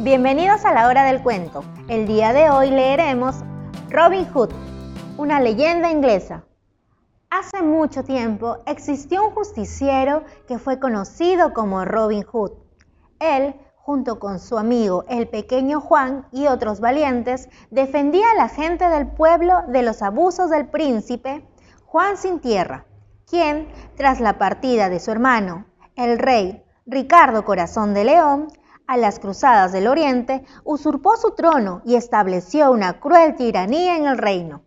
Bienvenidos a la hora del cuento. El día de hoy leeremos Robin Hood, una leyenda inglesa. Hace mucho tiempo existió un justiciero que fue conocido como Robin Hood. Él, junto con su amigo el pequeño Juan y otros valientes, defendía a la gente del pueblo de los abusos del príncipe Juan sin tierra, quien, tras la partida de su hermano, el rey Ricardo Corazón de León, a las cruzadas del Oriente, usurpó su trono y estableció una cruel tiranía en el reino.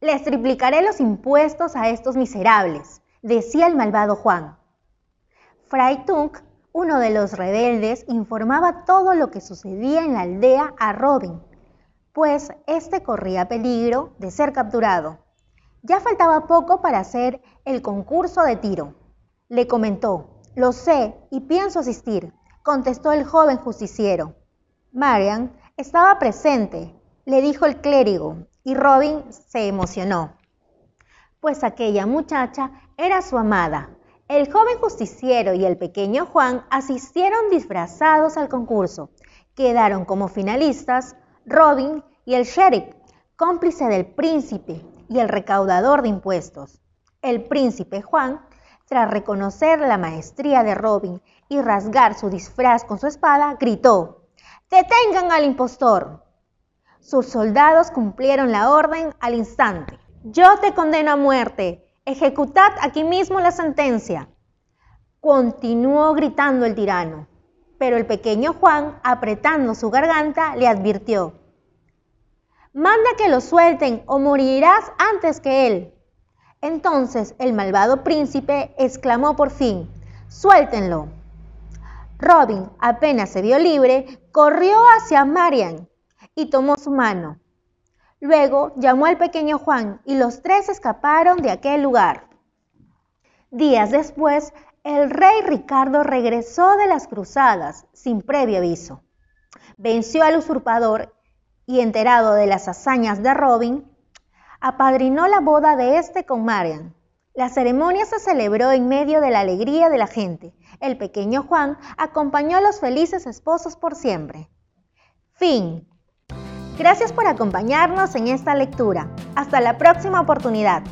Les triplicaré los impuestos a estos miserables, decía el malvado Juan. Fray Tunk, uno de los rebeldes, informaba todo lo que sucedía en la aldea a Robin, pues éste corría peligro de ser capturado. Ya faltaba poco para hacer el concurso de tiro. Le comentó, lo sé y pienso asistir, contestó el joven justiciero. Marian estaba presente, le dijo el clérigo, y Robin se emocionó, pues aquella muchacha era su amada. El joven justiciero y el pequeño Juan asistieron disfrazados al concurso. Quedaron como finalistas Robin y el sheriff, cómplice del príncipe y el recaudador de impuestos. El príncipe Juan, tras reconocer la maestría de Robin y rasgar su disfraz con su espada, gritó, ¡Detengan al impostor! Sus soldados cumplieron la orden al instante. Yo te condeno a muerte. Ejecutad aquí mismo la sentencia. Continuó gritando el tirano, pero el pequeño Juan, apretando su garganta, le advirtió, Manda que lo suelten o morirás antes que él. Entonces el malvado príncipe exclamó por fin, Suéltenlo. Robin, apenas se vio libre, corrió hacia Marian y tomó su mano. Luego llamó al pequeño Juan y los tres escaparon de aquel lugar. Días después, el rey Ricardo regresó de las cruzadas sin previo aviso. Venció al usurpador y enterado de las hazañas de Robin, apadrinó la boda de este con Marian. La ceremonia se celebró en medio de la alegría de la gente. El pequeño Juan acompañó a los felices esposos por siempre. Fin. Gracias por acompañarnos en esta lectura. Hasta la próxima oportunidad.